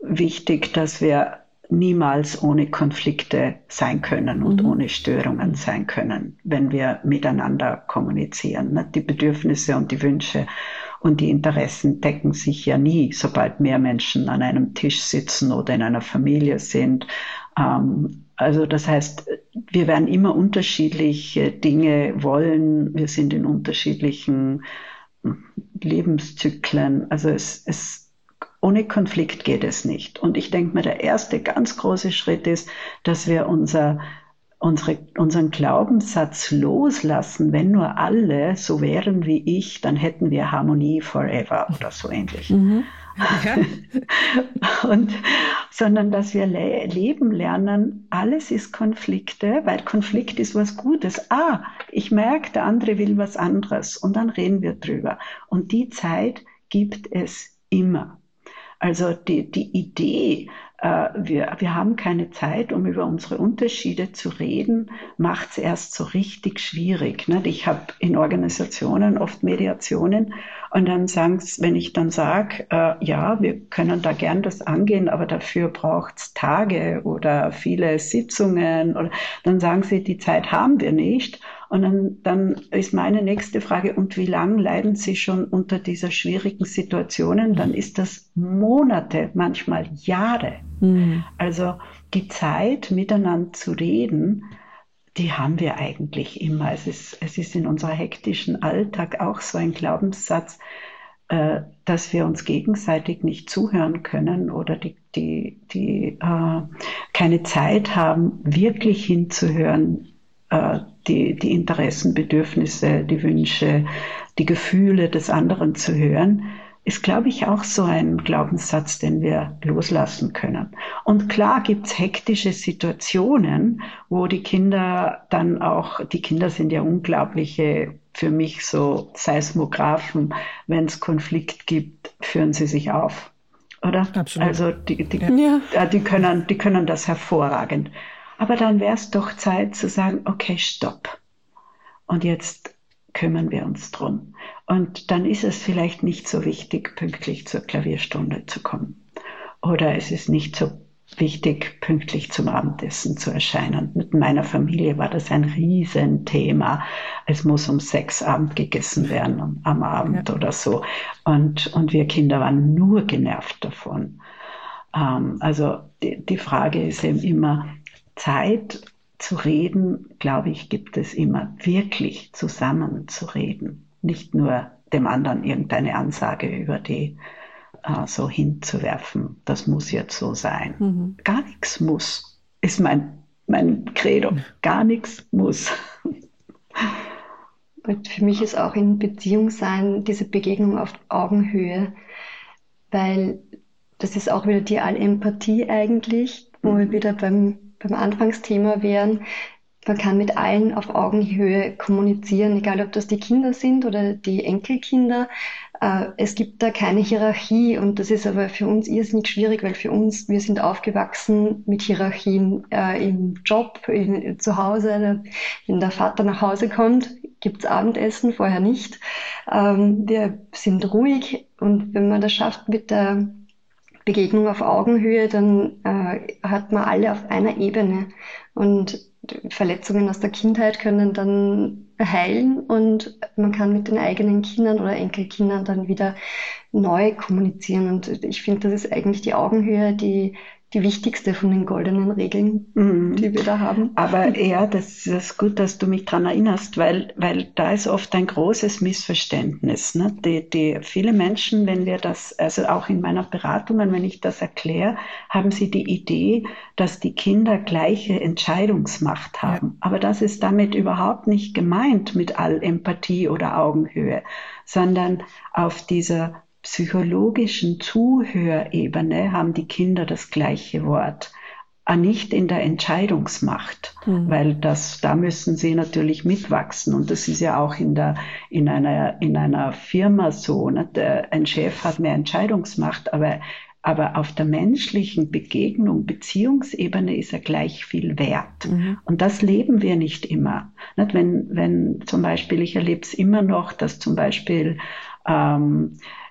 wichtig, dass wir niemals ohne Konflikte sein können und mhm. ohne Störungen sein können, wenn wir miteinander kommunizieren. Die Bedürfnisse und die Wünsche und die Interessen decken sich ja nie, sobald mehr Menschen an einem Tisch sitzen oder in einer Familie sind. Ähm, also das heißt, wir werden immer unterschiedliche Dinge wollen. Wir sind in unterschiedlichen Lebenszyklen. Also es, es, ohne Konflikt geht es nicht. Und ich denke mir, der erste ganz große Schritt ist, dass wir unser, unsere, unseren Glaubenssatz loslassen. Wenn nur alle so wären wie ich, dann hätten wir Harmonie forever oder so ähnlich. Mhm. Und, sondern dass wir le leben lernen, alles ist Konflikte, weil Konflikt ist was Gutes. Ah, ich merke, der andere will was anderes und dann reden wir drüber. Und die Zeit gibt es immer. Also die, die Idee, wir, wir haben keine Zeit, um über unsere Unterschiede zu reden, macht es erst so richtig schwierig. Ne? Ich habe in Organisationen oft Mediationen und dann sagen wenn ich dann sage, äh, ja, wir können da gern das angehen, aber dafür braucht es Tage oder viele Sitzungen, oder, dann sagen sie, die Zeit haben wir nicht. Und dann, dann ist meine nächste Frage, und wie lange leiden Sie schon unter dieser schwierigen Situationen? Dann ist das Monate, manchmal Jahre. Mhm. Also die Zeit, miteinander zu reden, die haben wir eigentlich immer. Es ist, es ist in unserer hektischen Alltag auch so ein Glaubenssatz, äh, dass wir uns gegenseitig nicht zuhören können oder die, die, die äh, keine Zeit haben, wirklich hinzuhören, die, die Interessen, Bedürfnisse, die Wünsche, die Gefühle des anderen zu hören, ist, glaube ich, auch so ein Glaubenssatz, den wir loslassen können. Und klar gibt's hektische Situationen, wo die Kinder dann auch, die Kinder sind ja unglaubliche, für mich so Seismographen, wenn es Konflikt gibt, führen sie sich auf. Oder? Absolut. Also die, die, ja. die, können, die können das hervorragend. Aber dann wäre es doch Zeit zu sagen, okay, stopp. Und jetzt kümmern wir uns drum. Und dann ist es vielleicht nicht so wichtig, pünktlich zur Klavierstunde zu kommen. Oder es ist nicht so wichtig, pünktlich zum Abendessen zu erscheinen. Mit meiner Familie war das ein Riesenthema. Es muss um sechs Abend gegessen werden am Abend ja. oder so. Und, und wir Kinder waren nur genervt davon. Ähm, also die, die Frage ist eben immer, Zeit zu reden, glaube ich, gibt es immer wirklich zusammen zu reden. Nicht nur dem anderen irgendeine Ansage über die äh, so hinzuwerfen. Das muss jetzt so sein. Mhm. Gar nichts muss, ist mein, mein Credo. Gar nichts muss. Und für mich ist auch in Beziehung sein diese Begegnung auf Augenhöhe, weil das ist auch wieder die Allempathie eigentlich, wo mhm. wir wieder beim beim Anfangsthema wären, man kann mit allen auf Augenhöhe kommunizieren, egal ob das die Kinder sind oder die Enkelkinder. Äh, es gibt da keine Hierarchie und das ist aber für uns irrsinnig schwierig, weil für uns, wir sind aufgewachsen mit Hierarchien äh, im Job, in, zu Hause. Wenn der Vater nach Hause kommt, gibt's Abendessen, vorher nicht. Ähm, wir sind ruhig und wenn man das schafft mit der Begegnung auf Augenhöhe, dann äh, hat man alle auf einer Ebene. Und Verletzungen aus der Kindheit können dann heilen und man kann mit den eigenen Kindern oder Enkelkindern dann wieder neu kommunizieren. Und ich finde, das ist eigentlich die Augenhöhe, die die wichtigste von den goldenen Regeln, mhm. die wir da haben. Aber ja, das ist gut, dass du mich daran erinnerst, weil, weil da ist oft ein großes Missverständnis. Ne? Die, die, viele Menschen, wenn wir das, also auch in meiner Beratung, wenn ich das erkläre, haben sie die Idee, dass die Kinder gleiche Entscheidungsmacht haben. Ja. Aber das ist damit überhaupt nicht gemeint mit all Empathie oder Augenhöhe, sondern auf dieser psychologischen Zuhörebene haben die Kinder das gleiche Wort, ah, nicht in der Entscheidungsmacht, mhm. weil das, da müssen sie natürlich mitwachsen. Und das ist ja auch in der, in einer, in einer Firma so. Ne? Der, ein Chef hat mehr Entscheidungsmacht, aber, aber auf der menschlichen Begegnung, Beziehungsebene ist er gleich viel wert. Mhm. Und das leben wir nicht immer. Nicht? Wenn, wenn zum Beispiel, ich erlebe es immer noch, dass zum Beispiel, ähm, äh,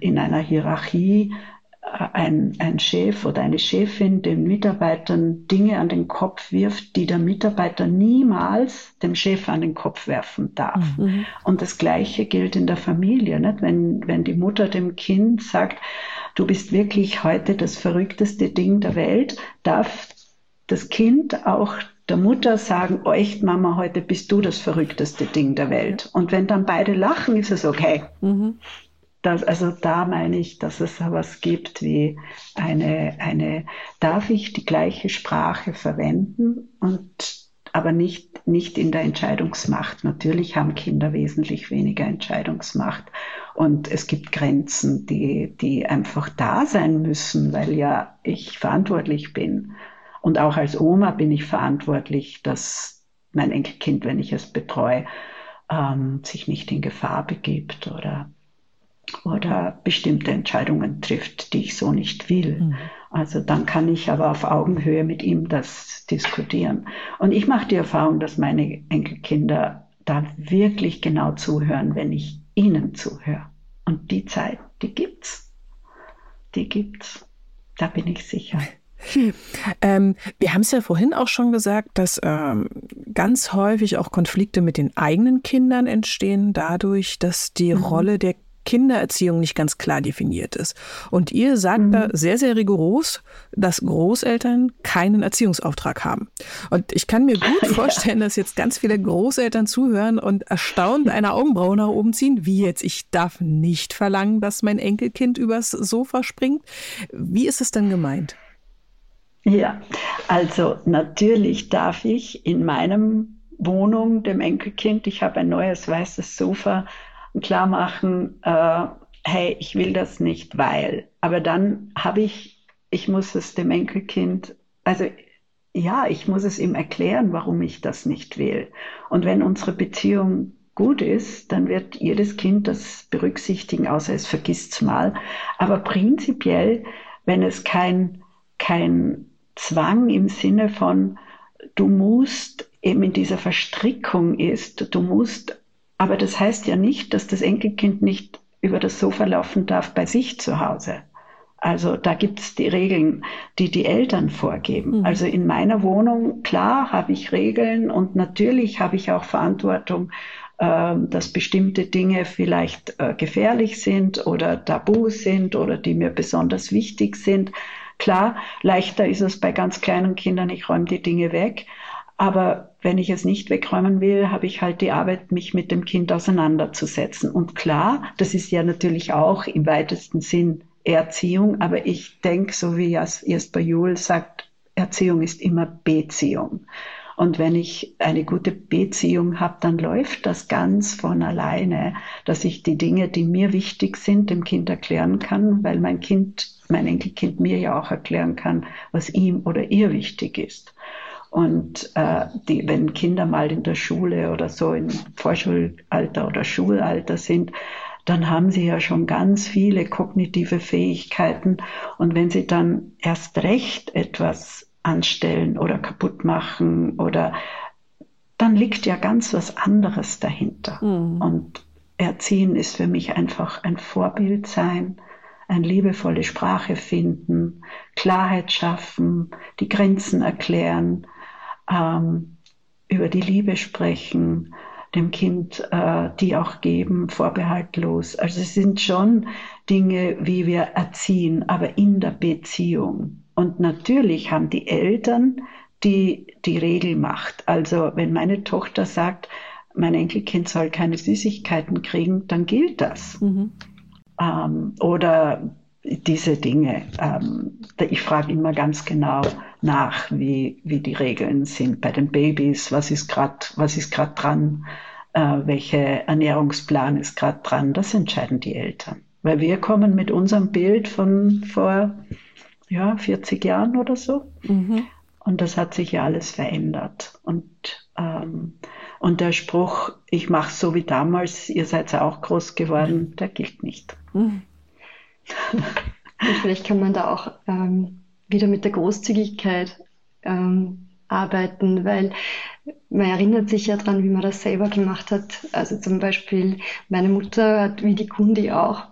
in einer Hierarchie äh, ein, ein Chef oder eine Chefin den Mitarbeitern Dinge an den Kopf wirft, die der Mitarbeiter niemals dem Chef an den Kopf werfen darf. Mhm. Und das Gleiche gilt in der Familie. Nicht? Wenn, wenn die Mutter dem Kind sagt, du bist wirklich heute das verrückteste Ding der Welt, darf das Kind auch der Mutter sagen, echt Mama, heute bist du das verrückteste Ding der Welt. Und wenn dann beide lachen, ist es okay. Mhm das, also da meine ich, dass es was gibt wie eine, eine, darf ich die gleiche Sprache verwenden und aber nicht, nicht in der Entscheidungsmacht. Natürlich haben Kinder wesentlich weniger Entscheidungsmacht. Und es gibt Grenzen, die, die einfach da sein müssen, weil ja ich verantwortlich bin. Und auch als Oma bin ich verantwortlich, dass mein Enkelkind, wenn ich es betreue, ähm, sich nicht in Gefahr begibt oder oder bestimmte Entscheidungen trifft, die ich so nicht will. Mhm. Also dann kann ich aber auf Augenhöhe mit ihm das diskutieren. Und ich mache die Erfahrung, dass meine Enkelkinder da wirklich genau zuhören, wenn ich ihnen zuhöre. Und die Zeit, die gibt's. Die gibt's. Da bin ich sicher. Ähm, wir haben es ja vorhin auch schon gesagt, dass ähm, ganz häufig auch Konflikte mit den eigenen Kindern entstehen, dadurch, dass die mhm. Rolle der Kindererziehung nicht ganz klar definiert ist. Und ihr sagt mhm. da sehr, sehr rigoros, dass Großeltern keinen Erziehungsauftrag haben. Und ich kann mir gut vorstellen, dass jetzt ganz viele Großeltern zuhören und erstaunt eine Augenbraue nach oben ziehen. Wie jetzt? Ich darf nicht verlangen, dass mein Enkelkind übers Sofa springt. Wie ist es denn gemeint? Ja, also natürlich darf ich in meinem Wohnung dem Enkelkind, ich habe ein neues weißes Sofa, klar machen, äh, hey, ich will das nicht, weil. Aber dann habe ich, ich muss es dem Enkelkind, also ja, ich muss es ihm erklären, warum ich das nicht will. Und wenn unsere Beziehung gut ist, dann wird jedes Kind das berücksichtigen, außer es vergisst es mal. Aber prinzipiell, wenn es kein, kein Zwang im Sinne von, du musst eben in dieser Verstrickung ist, du musst aber das heißt ja nicht, dass das Enkelkind nicht über das Sofa laufen darf bei sich zu Hause. Also da gibt es die Regeln, die die Eltern vorgeben. Mhm. Also in meiner Wohnung, klar, habe ich Regeln und natürlich habe ich auch Verantwortung, äh, dass bestimmte Dinge vielleicht äh, gefährlich sind oder tabu sind oder die mir besonders wichtig sind. Klar, leichter ist es bei ganz kleinen Kindern, ich räume die Dinge weg. Aber wenn ich es nicht wegräumen will, habe ich halt die Arbeit, mich mit dem Kind auseinanderzusetzen. Und klar, das ist ja natürlich auch im weitesten Sinn Erziehung, aber ich denke, so wie Jasper Juhl sagt, Erziehung ist immer Beziehung. Und wenn ich eine gute Beziehung habe, dann läuft das ganz von alleine, dass ich die Dinge, die mir wichtig sind, dem Kind erklären kann, weil mein Kind, mein Enkelkind mir ja auch erklären kann, was ihm oder ihr wichtig ist. Und äh, die, wenn Kinder mal in der Schule oder so im Vorschulalter oder Schulalter sind, dann haben sie ja schon ganz viele kognitive Fähigkeiten. Und wenn sie dann erst recht etwas anstellen oder kaputt machen oder dann liegt ja ganz was anderes dahinter. Mhm. Und Erziehen ist für mich einfach ein Vorbild sein, eine liebevolle Sprache finden, Klarheit schaffen, die Grenzen erklären, ähm, über die Liebe sprechen, dem Kind äh, die auch geben, vorbehaltlos. Also es sind schon Dinge, wie wir erziehen, aber in der Beziehung. Und natürlich haben die Eltern die die Regelmacht. Also wenn meine Tochter sagt, mein Enkelkind soll keine Süßigkeiten kriegen, dann gilt das. Mhm. Ähm, oder diese Dinge. Ähm, ich frage immer ganz genau nach, wie, wie die Regeln sind bei den Babys, was ist gerade was ist gerade dran, äh, welcher Ernährungsplan ist gerade dran. Das entscheiden die Eltern. Weil wir kommen mit unserem Bild von vor ja, 40 Jahren oder so. Mhm. Und das hat sich ja alles verändert. Und, ähm, und der Spruch, ich mache so wie damals, ihr seid ja auch groß geworden, der gilt nicht. Mhm. Und vielleicht kann man da auch ähm, wieder mit der Großzügigkeit ähm, arbeiten, weil man erinnert sich ja dran, wie man das selber gemacht hat. Also zum Beispiel meine Mutter hat wie die Kundi auch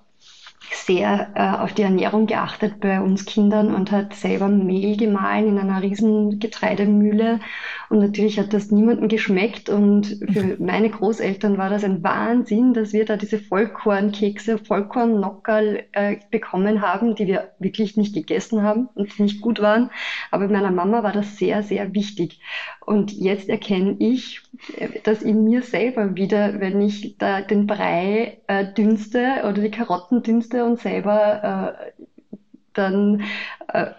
sehr äh, auf die Ernährung geachtet bei uns Kindern und hat selber Mehl gemahlen in einer riesen Getreidemühle. Und natürlich hat das niemandem geschmeckt. Und für meine Großeltern war das ein Wahnsinn, dass wir da diese Vollkornkekse, Vollkornnockerl äh, bekommen haben, die wir wirklich nicht gegessen haben und nicht gut waren. Aber meiner Mama war das sehr, sehr wichtig. Und jetzt erkenne ich, dass in mir selber wieder, wenn ich da den Brei äh, dünste oder die Karotten dünste und selber äh, dann äh,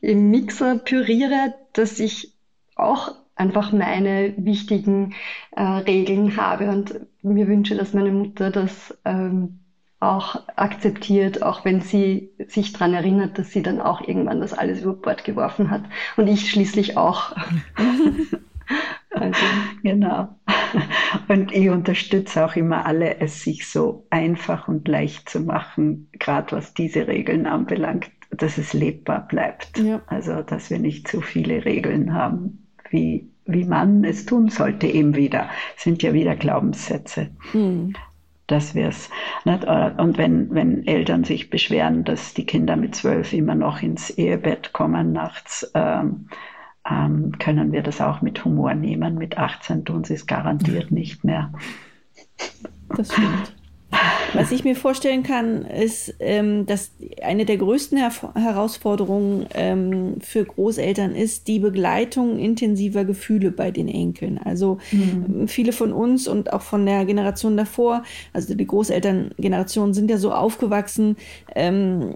im Mixer püriere, dass ich auch einfach meine wichtigen äh, Regeln habe und mir wünsche, dass meine Mutter das ähm, auch akzeptiert, auch wenn sie sich daran erinnert, dass sie dann auch irgendwann das alles über Bord geworfen hat. Und ich schließlich auch. also, genau. Und ich unterstütze auch immer alle, es sich so einfach und leicht zu machen, gerade was diese Regeln anbelangt, dass es lebbar bleibt. Ja. Also, dass wir nicht zu viele Regeln haben, wie, wie man es tun sollte, eben wieder. Das sind ja wieder Glaubenssätze. Mhm dass wir es nicht. Und wenn, wenn Eltern sich beschweren, dass die Kinder mit zwölf immer noch ins Ehebett kommen nachts, ähm, ähm, können wir das auch mit Humor nehmen. Mit 18 tun sie es garantiert nicht mehr. Das stimmt. Was ich mir vorstellen kann, ist, ähm, dass eine der größten Her Herausforderungen ähm, für Großeltern ist die Begleitung intensiver Gefühle bei den Enkeln. Also mhm. viele von uns und auch von der Generation davor, also die Großelterngeneration, sind ja so aufgewachsen, ähm,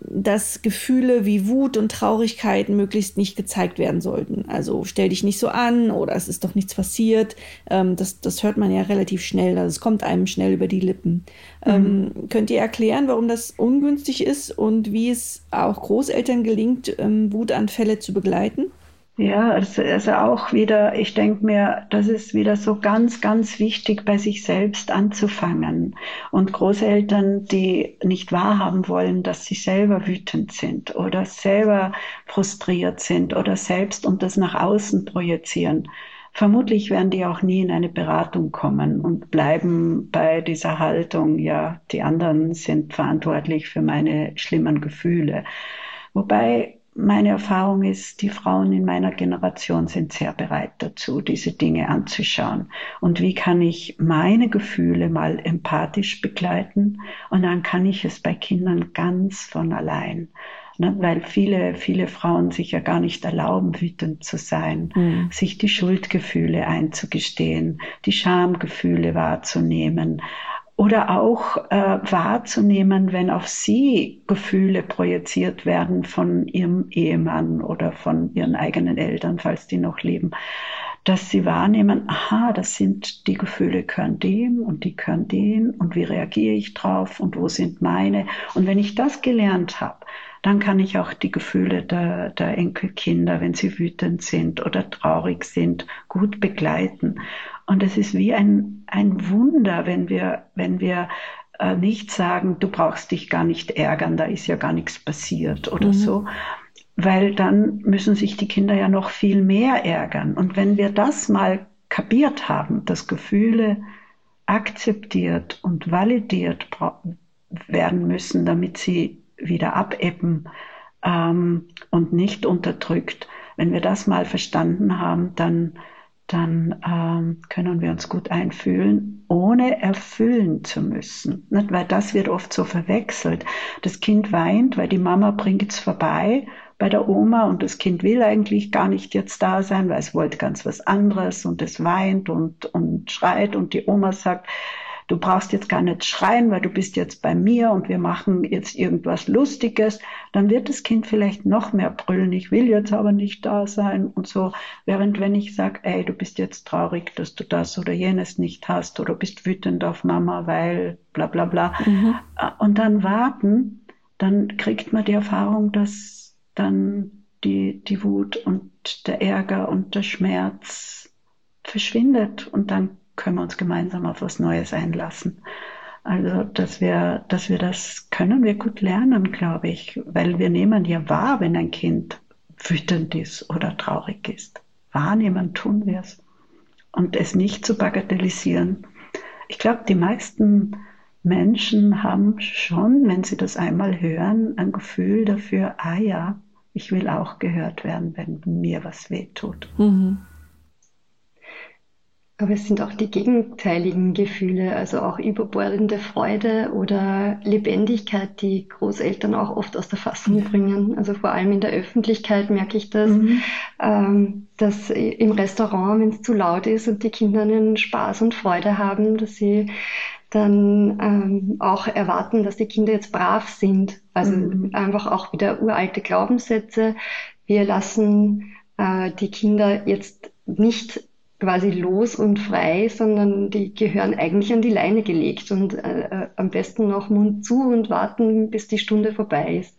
dass Gefühle wie Wut und Traurigkeit möglichst nicht gezeigt werden sollten. Also stell dich nicht so an oder es ist doch nichts passiert. Ähm, das, das hört man ja relativ schnell. Also es kommt einem schnell über die Lippen. Mhm. Ähm, könnt ihr erklären, warum das ungünstig ist und wie es auch Großeltern gelingt, ähm, Wutanfälle zu begleiten? Ja, also, also auch wieder, ich denke mir, das ist wieder so ganz, ganz wichtig, bei sich selbst anzufangen. Und Großeltern, die nicht wahrhaben wollen, dass sie selber wütend sind oder selber frustriert sind oder selbst und das nach außen projizieren, vermutlich werden die auch nie in eine Beratung kommen und bleiben bei dieser Haltung, ja, die anderen sind verantwortlich für meine schlimmen Gefühle. Wobei meine Erfahrung ist, die Frauen in meiner Generation sind sehr bereit dazu, diese Dinge anzuschauen. Und wie kann ich meine Gefühle mal empathisch begleiten? Und dann kann ich es bei Kindern ganz von allein. Ne? Weil viele, viele Frauen sich ja gar nicht erlauben, wütend zu sein, mhm. sich die Schuldgefühle einzugestehen, die Schamgefühle wahrzunehmen oder auch äh, wahrzunehmen, wenn auf sie Gefühle projiziert werden von ihrem Ehemann oder von ihren eigenen Eltern, falls die noch leben, dass sie wahrnehmen, aha, das sind die Gefühle können dem und die können den und wie reagiere ich drauf und wo sind meine. Und wenn ich das gelernt habe, dann kann ich auch die Gefühle der, der Enkelkinder, wenn sie wütend sind oder traurig sind, gut begleiten. Und es ist wie ein, ein Wunder, wenn wir, wenn wir äh, nicht sagen, du brauchst dich gar nicht ärgern, da ist ja gar nichts passiert oder mhm. so, weil dann müssen sich die Kinder ja noch viel mehr ärgern. Und wenn wir das mal kapiert haben, dass Gefühle akzeptiert und validiert werden müssen, damit sie wieder abebben ähm, und nicht unterdrückt, wenn wir das mal verstanden haben, dann dann ähm, können wir uns gut einfühlen, ohne erfüllen zu müssen. Nicht? Weil das wird oft so verwechselt. Das Kind weint, weil die Mama bringt es vorbei bei der Oma und das Kind will eigentlich gar nicht jetzt da sein, weil es wollte ganz was anderes und es weint und, und schreit und die Oma sagt, du brauchst jetzt gar nicht schreien, weil du bist jetzt bei mir und wir machen jetzt irgendwas Lustiges, dann wird das Kind vielleicht noch mehr brüllen, ich will jetzt aber nicht da sein und so. Während wenn ich sage, ey, du bist jetzt traurig, dass du das oder jenes nicht hast oder bist wütend auf Mama, weil bla bla bla. Mhm. Äh, und dann warten, dann kriegt man die Erfahrung, dass dann die, die Wut und der Ärger und der Schmerz verschwindet und dann können wir uns gemeinsam auf was Neues einlassen. Also, dass wir, dass wir das können wir gut lernen, glaube ich, weil wir nehmen ja wahr, wenn ein Kind wütend ist oder traurig ist. Wahrnehmen tun wir es. Und es nicht zu bagatellisieren. Ich glaube, die meisten Menschen haben schon, wenn sie das einmal hören, ein Gefühl dafür, ah ja, ich will auch gehört werden, wenn mir was wehtut. Mhm. Aber es sind auch die gegenteiligen Gefühle, also auch überbordende Freude oder Lebendigkeit, die Großeltern auch oft aus der Fassung bringen. Also vor allem in der Öffentlichkeit merke ich das, mhm. ähm, dass im Restaurant, wenn es zu laut ist und die Kinder einen Spaß und Freude haben, dass sie dann ähm, auch erwarten, dass die Kinder jetzt brav sind. Also mhm. einfach auch wieder uralte Glaubenssätze. Wir lassen äh, die Kinder jetzt nicht quasi los und frei, sondern die gehören eigentlich an die Leine gelegt und äh, äh, am besten noch Mund zu und warten, bis die Stunde vorbei ist.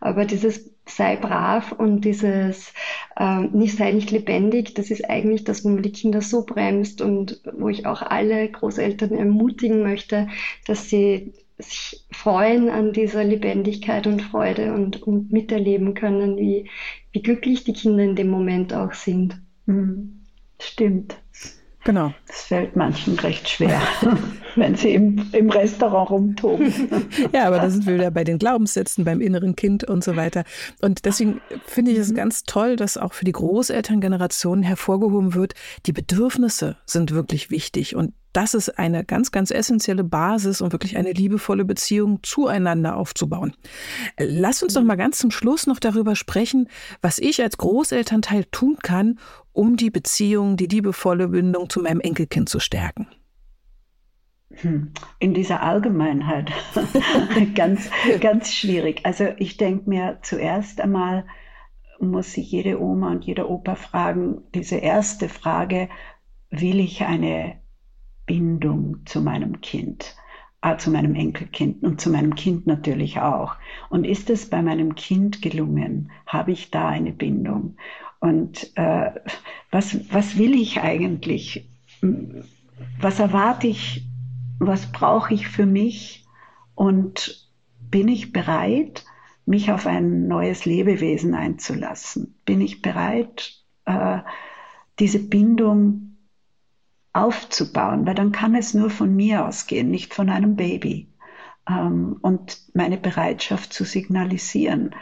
Aber dieses sei brav und dieses äh, nicht sei nicht lebendig, das ist eigentlich das, wo man die Kinder so bremst und wo ich auch alle Großeltern ermutigen möchte, dass sie sich freuen an dieser Lebendigkeit und Freude und, und miterleben können, wie, wie glücklich die Kinder in dem Moment auch sind. Mhm. Stimmt. Genau. Es fällt manchen recht schwer, wenn sie im, im Restaurant rumtoben. ja, aber da sind wir wieder bei den Glaubenssätzen, beim inneren Kind und so weiter. Und deswegen finde ich es ganz toll, dass auch für die Großelterngeneration hervorgehoben wird, die Bedürfnisse sind wirklich wichtig. Und das ist eine ganz, ganz essentielle Basis, um wirklich eine liebevolle Beziehung zueinander aufzubauen. Lass uns doch mal ganz zum Schluss noch darüber sprechen, was ich als Großelternteil tun kann, um die Beziehung, die liebevolle Bindung zu meinem Enkelkind zu stärken. Hm, in dieser Allgemeinheit ganz, ganz schwierig. Also ich denke mir zuerst einmal, muss sich jede Oma und jeder Opa fragen, diese erste Frage, will ich eine Bindung zu meinem Kind, äh, zu meinem Enkelkind und zu meinem Kind natürlich auch. Und ist es bei meinem Kind gelungen? Habe ich da eine Bindung? Und äh, was, was will ich eigentlich? Was erwarte ich? Was brauche ich für mich? Und bin ich bereit, mich auf ein neues Lebewesen einzulassen? Bin ich bereit, äh, diese Bindung aufzubauen, weil dann kann es nur von mir ausgehen, nicht von einem Baby. Ähm, und meine Bereitschaft zu signalisieren.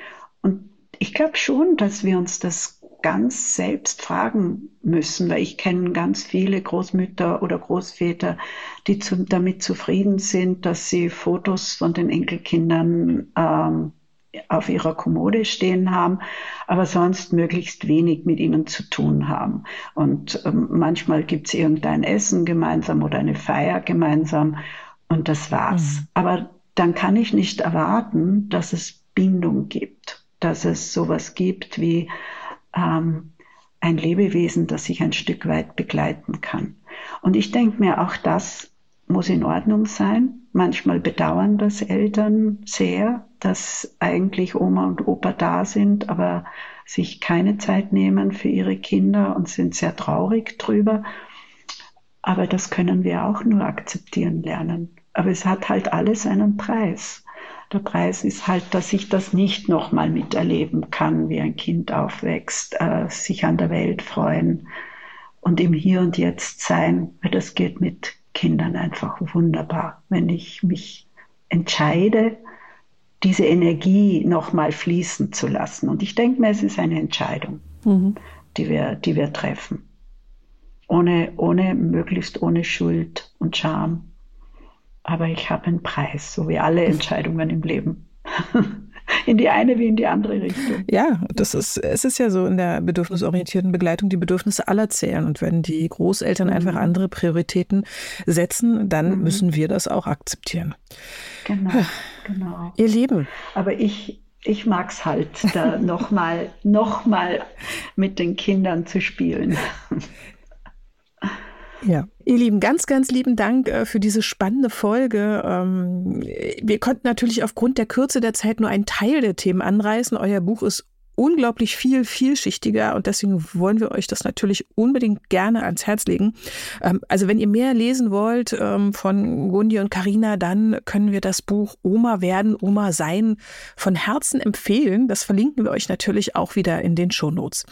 Und ich glaube schon, dass wir uns das ganz selbst fragen müssen, weil ich kenne ganz viele Großmütter oder Großväter, die zu, damit zufrieden sind, dass sie Fotos von den Enkelkindern ähm, auf ihrer Kommode stehen haben, aber sonst möglichst wenig mit ihnen zu tun haben. Und ähm, manchmal gibt es irgendein Essen gemeinsam oder eine Feier gemeinsam und das war's. Mhm. Aber dann kann ich nicht erwarten, dass es Bindung gibt, dass es sowas gibt wie ähm, ein Lebewesen, das ich ein Stück weit begleiten kann. Und ich denke mir, auch das muss in Ordnung sein. Manchmal bedauern das Eltern sehr, dass eigentlich Oma und Opa da sind, aber sich keine Zeit nehmen für ihre Kinder und sind sehr traurig drüber. Aber das können wir auch nur akzeptieren lernen. Aber es hat halt alles einen Preis. Der Preis ist halt, dass ich das nicht nochmal miterleben kann, wie ein Kind aufwächst, äh, sich an der Welt freuen und im Hier und Jetzt sein, weil das geht mit Kindern einfach wunderbar, wenn ich mich entscheide, diese Energie nochmal fließen zu lassen. Und ich denke mir, es ist eine Entscheidung, mhm. die, wir, die wir treffen. Ohne, ohne, möglichst ohne Schuld und Scham aber ich habe einen Preis, so wie alle Entscheidungen im Leben. in die eine wie in die andere Richtung. Ja, das ist, es ist ja so in der bedürfnisorientierten Begleitung, die Bedürfnisse aller zählen. Und wenn die Großeltern mhm. einfach andere Prioritäten setzen, dann mhm. müssen wir das auch akzeptieren. Genau, genau. Ihr Lieben. Aber ich, ich mag es halt, da nochmal noch mal mit den Kindern zu spielen. Ja. Ihr Lieben, ganz, ganz lieben Dank äh, für diese spannende Folge. Ähm, wir konnten natürlich aufgrund der Kürze der Zeit nur einen Teil der Themen anreißen. Euer Buch ist unglaublich viel, vielschichtiger und deswegen wollen wir euch das natürlich unbedingt gerne ans Herz legen. Ähm, also wenn ihr mehr lesen wollt ähm, von Gundi und Karina, dann können wir das Buch Oma werden, Oma sein von Herzen empfehlen. Das verlinken wir euch natürlich auch wieder in den Shownotes.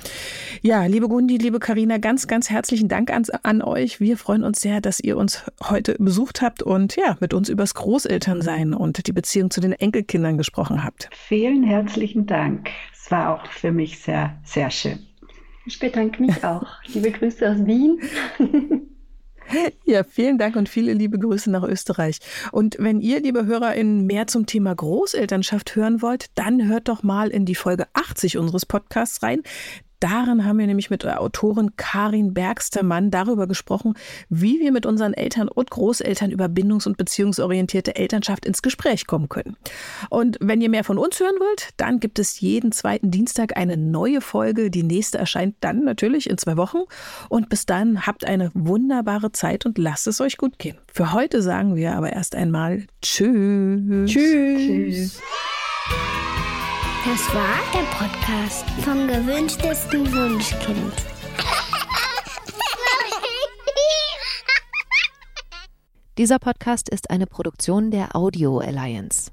Ja, liebe Gundi, liebe Karina, ganz, ganz herzlichen Dank an, an euch. Wir freuen uns sehr, dass ihr uns heute besucht habt und ja, mit uns übers Großelternsein und die Beziehung zu den Enkelkindern gesprochen habt. Vielen herzlichen Dank. Es war auch für mich sehr, sehr schön. Ich bedanke mich auch. Liebe Grüße aus Wien. Ja, vielen Dank und viele liebe Grüße nach Österreich. Und wenn ihr, liebe HörerInnen, mehr zum Thema Großelternschaft hören wollt, dann hört doch mal in die Folge 80 unseres Podcasts rein. Darin haben wir nämlich mit der Autorin Karin Bergstermann darüber gesprochen, wie wir mit unseren Eltern und Großeltern über bindungs- und beziehungsorientierte Elternschaft ins Gespräch kommen können. Und wenn ihr mehr von uns hören wollt, dann gibt es jeden zweiten Dienstag eine neue Folge. Die nächste erscheint dann natürlich in zwei Wochen. Und bis dann habt eine wunderbare Zeit und lasst es euch gut gehen. Für heute sagen wir aber erst einmal Tschüss. Tschüss. Tschüss. Das war der Podcast vom gewünschtesten Wunschkind. Dieser Podcast ist eine Produktion der Audio Alliance.